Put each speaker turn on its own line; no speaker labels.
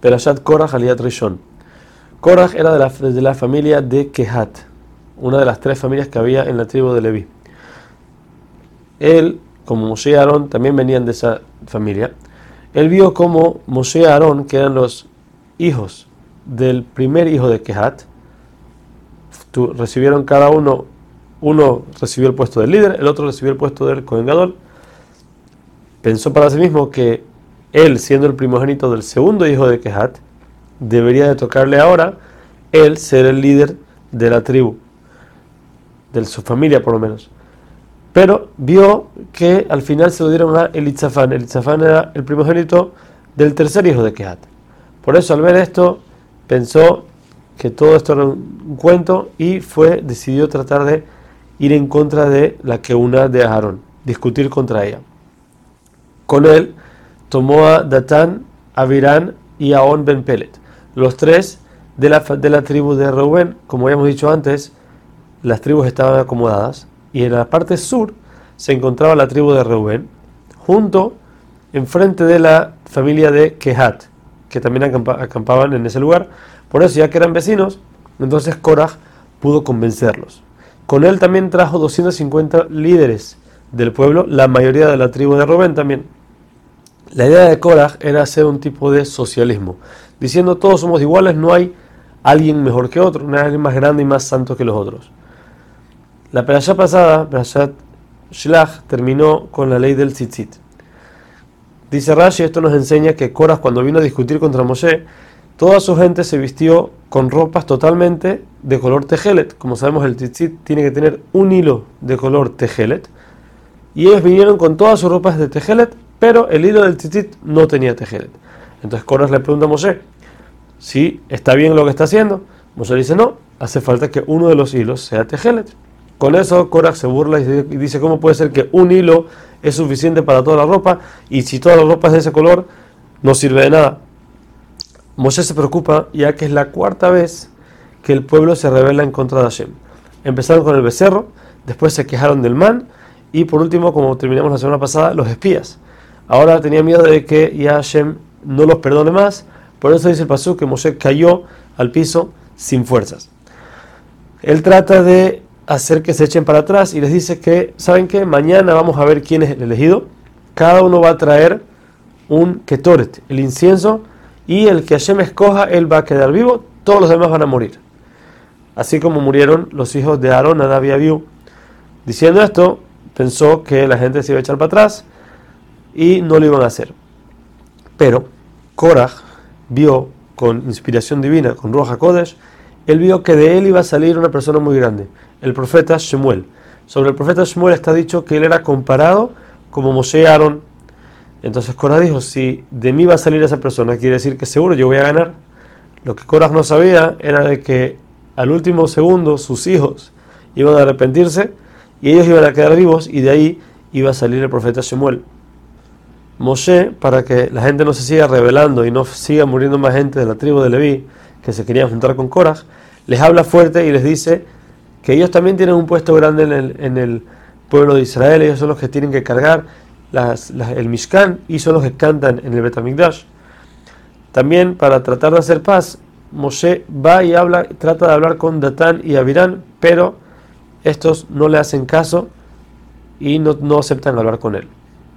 Perashat Korach Aliyat Rishon. Korach era de la, de la familia de Kehat, una de las tres familias que había en la tribu de Leví. Él, como Moshe y Aarón, también venían de esa familia. Él vio como Moshe y Aarón, que eran los hijos del primer hijo de Kehat, recibieron cada uno, uno recibió el puesto del líder, el otro recibió el puesto del Kohen Pensó para sí mismo que él, siendo el primogénito del segundo hijo de Kehat, debería de tocarle ahora él ser el líder de la tribu, de su familia por lo menos. Pero vio que al final se lo dieron a Elitzafán. Elitzafán era el primogénito del tercer hijo de Kehat. Por eso al ver esto pensó que todo esto era un cuento y fue decidió tratar de ir en contra de la que una de Aarón, discutir contra ella. Con él tomó a Datán, Avirán y a On Ben Pelet, los tres de la, de la tribu de Reuben. Como habíamos dicho antes, las tribus estaban acomodadas y en la parte sur se encontraba la tribu de Reuben, junto enfrente de la familia de Kehat, que también acampaban en ese lugar. Por eso, ya que eran vecinos, entonces Korah pudo convencerlos. Con él también trajo 250 líderes del pueblo, la mayoría de la tribu de Reuben también. La idea de Korah era hacer un tipo de socialismo, diciendo todos somos iguales, no hay alguien mejor que otro, no hay alguien más grande y más santo que los otros. La perashá pasada, Perashat Shlach, terminó con la ley del tzitzit. Dice Rashi, esto nos enseña que Korah cuando vino a discutir contra Moshe, toda su gente se vistió con ropas totalmente de color tejelet. Como sabemos, el tzitzit tiene que tener un hilo de color tejelet. Y ellos vinieron con todas sus ropas de tejelet pero el hilo del tzitzit no tenía tejelet. Entonces Coras le pregunta a Moshe si está bien lo que está haciendo. Moshe dice no, hace falta que uno de los hilos sea tejelet. Con eso Coras se burla y dice cómo puede ser que un hilo es suficiente para toda la ropa y si toda la ropa es de ese color no sirve de nada. Moshe se preocupa ya que es la cuarta vez que el pueblo se revela en contra de Hashem. Empezaron con el becerro, después se quejaron del man y por último, como terminamos la semana pasada, los espías. Ahora tenía miedo de que ya Hashem no los perdone más. Por eso dice el pasú que Moshe cayó al piso sin fuerzas. Él trata de hacer que se echen para atrás y les dice que, ¿saben qué? Mañana vamos a ver quién es el elegido. Cada uno va a traer un ketoret, el incienso, y el que Hashem escoja, él va a quedar vivo, todos los demás van a morir. Así como murieron los hijos de Aarón, Nadab y Abiú. Diciendo esto, pensó que la gente se iba a echar para atrás y no lo iban a hacer. Pero Korah vio con inspiración divina, con Roja Kodesh, él vio que de él iba a salir una persona muy grande, el profeta Shemuel. Sobre el profeta Shemuel está dicho que él era comparado como Moshe Aaron. Entonces Korah dijo, si de mí va a salir esa persona, quiere decir que seguro yo voy a ganar. Lo que Korah no sabía era de que al último segundo sus hijos iban a arrepentirse y ellos iban a quedar vivos y de ahí iba a salir el profeta Shemuel. Moshe, para que la gente no se siga rebelando y no siga muriendo más gente de la tribu de Leví que se querían juntar con Korah, les habla fuerte y les dice que ellos también tienen un puesto grande en el, pueblo de Israel, ellos son los que tienen que cargar el Mishkan y son los que cantan en el Betamigdash. También para tratar de hacer paz, Moshe va y habla, trata de hablar con Datán y Abirán, pero estos no le hacen caso y no aceptan hablar con él.